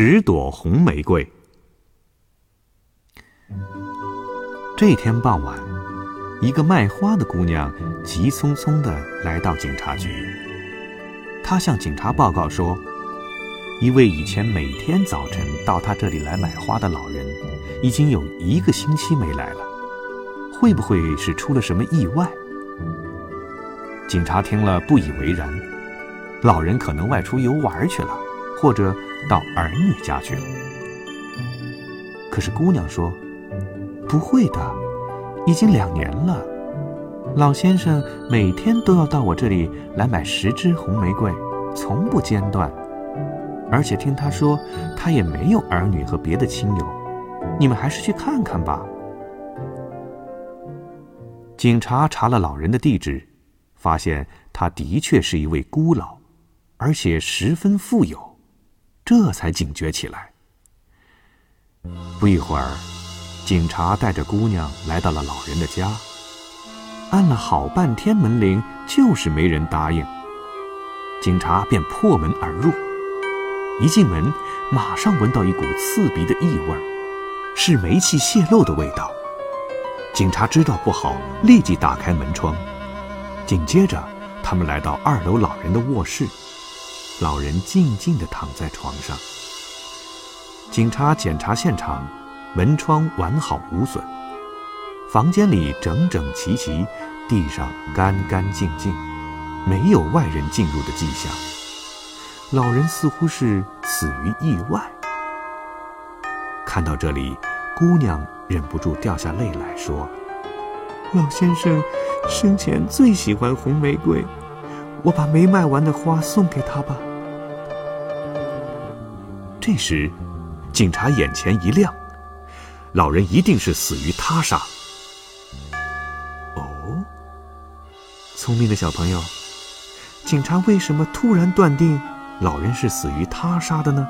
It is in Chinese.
十朵红玫瑰。这天傍晚，一个卖花的姑娘急匆匆地来到警察局。她向警察报告说，一位以前每天早晨到她这里来买花的老人，已经有一个星期没来了。会不会是出了什么意外？警察听了不以为然，老人可能外出游玩去了，或者到儿女家去了。可是姑娘说。不会的，已经两年了。老先生每天都要到我这里来买十支红玫瑰，从不间断。而且听他说，他也没有儿女和别的亲友。你们还是去看看吧。警察查了老人的地址，发现他的确是一位孤老，而且十分富有，这才警觉起来。不一会儿。警察带着姑娘来到了老人的家，按了好半天门铃，就是没人答应。警察便破门而入，一进门，马上闻到一股刺鼻的异味，是煤气泄漏的味道。警察知道不好，立即打开门窗。紧接着，他们来到二楼老人的卧室，老人静静地躺在床上。警察检查现场。门窗完好无损，房间里整整齐齐，地上干干净净，没有外人进入的迹象。老人似乎是死于意外。看到这里，姑娘忍不住掉下泪来说：“老先生生前最喜欢红玫瑰，我把没卖完的花送给他吧。”这时，警察眼前一亮。老人一定是死于他杀。哦，聪明的小朋友，警察为什么突然断定老人是死于他杀的呢？